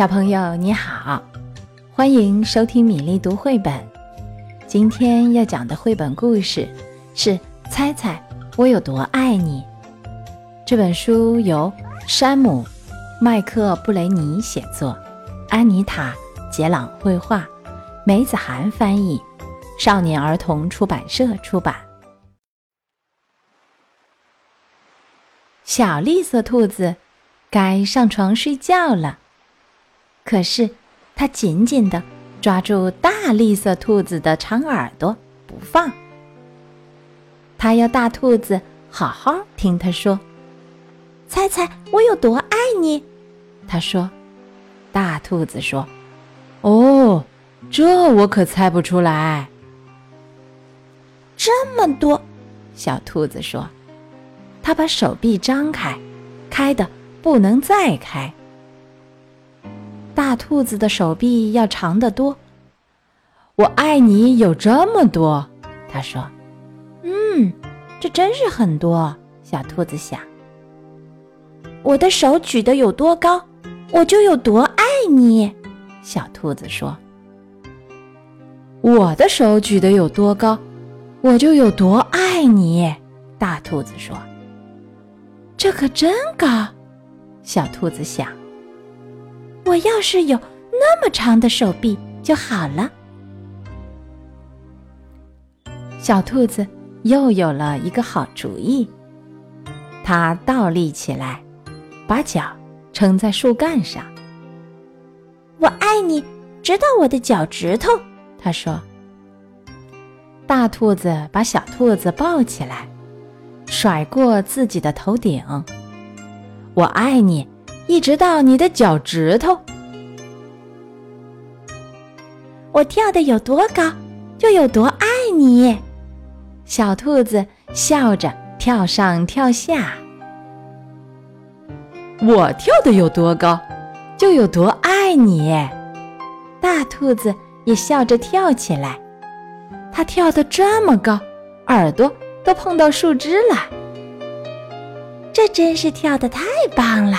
小朋友你好，欢迎收听米粒读绘本。今天要讲的绘本故事是《猜猜我有多爱你》。这本书由山姆·麦克布雷尼写作，安妮塔·杰朗绘画，梅子涵翻译，少年儿童出版社出版。小绿色兔子该上床睡觉了。可是，他紧紧地抓住大绿色兔子的长耳朵不放。他要大兔子好好听他说：“猜猜我有多爱你？”他说。大兔子说：“哦，这我可猜不出来。”这么多，小兔子说。他把手臂张开，开的不能再开。大兔子的手臂要长得多。我爱你有这么多，他说：“嗯，这真是很多。”小兔子想：“我的手举得有多高，我就有多爱你。”小兔子说：“我的手举得有多高，我就有多爱你。”大兔子说：“这可真高。”小兔子想。我要是有那么长的手臂就好了。小兔子又有了一个好主意，它倒立起来，把脚撑在树干上。我爱你，直到我的脚趾头。他说。大兔子把小兔子抱起来，甩过自己的头顶。我爱你。一直到你的脚趾头，我跳的有多高，就有多爱你。小兔子笑着跳上跳下。我跳的有多高，就有多爱你。大兔子也笑着跳起来，它跳得这么高，耳朵都碰到树枝了。这真是跳得太棒了。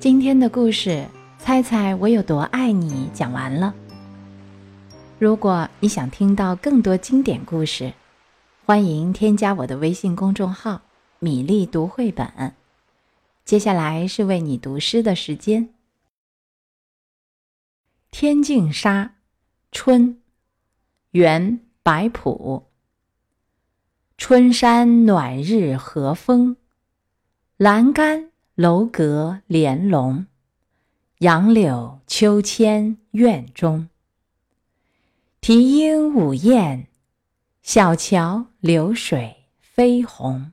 今天的故事，猜猜我有多爱你？讲完了。如果你想听到更多经典故事，欢迎添加我的微信公众号“米粒读绘本”。接下来是为你读诗的时间。《天净沙·春》，元·白朴。春山暖日和风，栏杆。楼阁帘笼，杨柳秋千院中。啼莺舞燕，小桥流水飞红。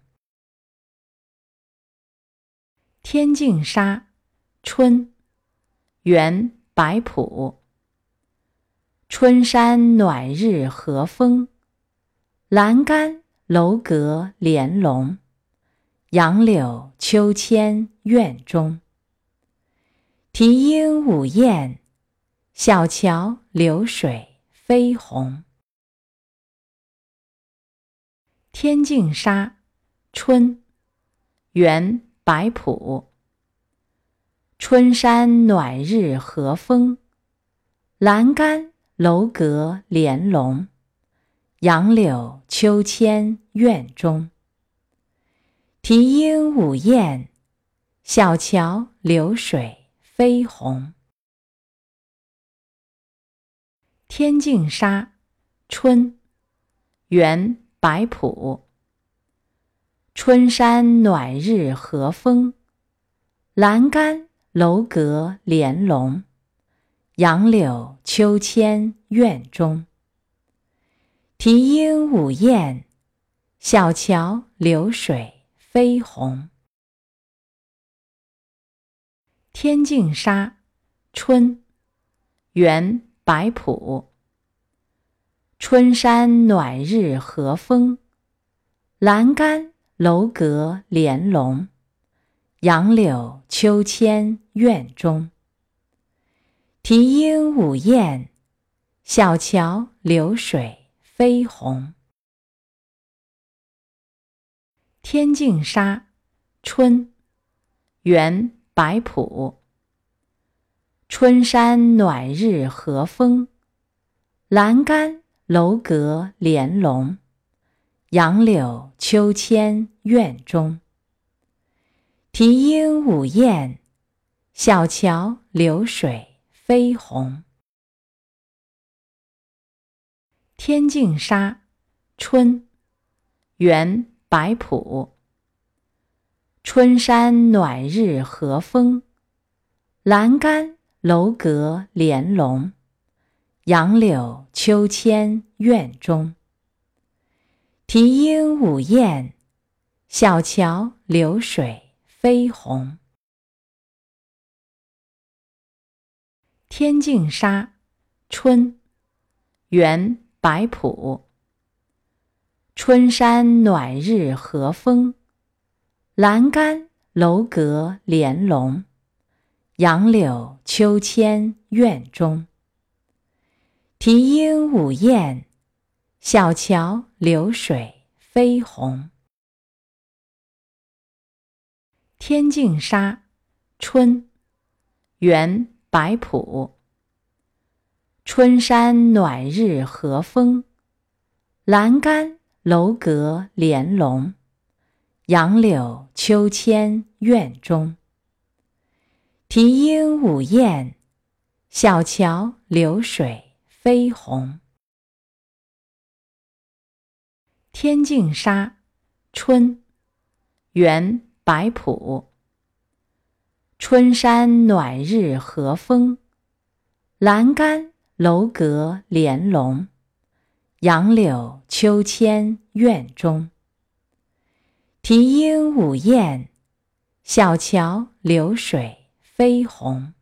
《天净沙·春》，元·白朴。春山暖日和风，栏杆楼阁帘笼，杨柳秋千院中。啼莺舞燕，小桥流水飞红。《天净沙·春》元·白朴。春山暖日和风，栏杆楼阁帘笼，杨柳秋千院中。啼莺舞燕，小桥流水。飞鸿，《天净沙·春》元·白朴。春山暖日和风，栏杆楼阁帘笼，杨柳秋千院中。啼莺舞燕，小桥流水飞红。《天净沙·春》元·白朴。春山暖日和风，栏杆楼阁帘笼，杨柳秋千院中。啼莺舞燕，小桥流水飞红。《天净沙·春》元。白朴。春山暖日和风，栏杆楼阁帘笼，杨柳秋千院中。啼莺舞燕，小桥流水飞红。《天净沙·春》元·白朴。春山暖日和风，栏杆楼阁帘笼，杨柳秋千院中。啼莺舞燕，小桥流水飞红。《天净沙·春》元·白朴。春山暖日和风。栏杆楼阁帘笼，杨柳秋千院中。啼莺舞燕，小桥流水飞红。《天净沙·春》元·白朴。春山暖日和风，栏杆楼阁帘笼。杨柳秋千院中，啼莺舞燕，小桥流水飞红。《天净沙·春》元·白朴。春山暖日和风，栏杆楼阁帘笼，杨柳秋千院中。啼莺舞燕，小桥流水飞红。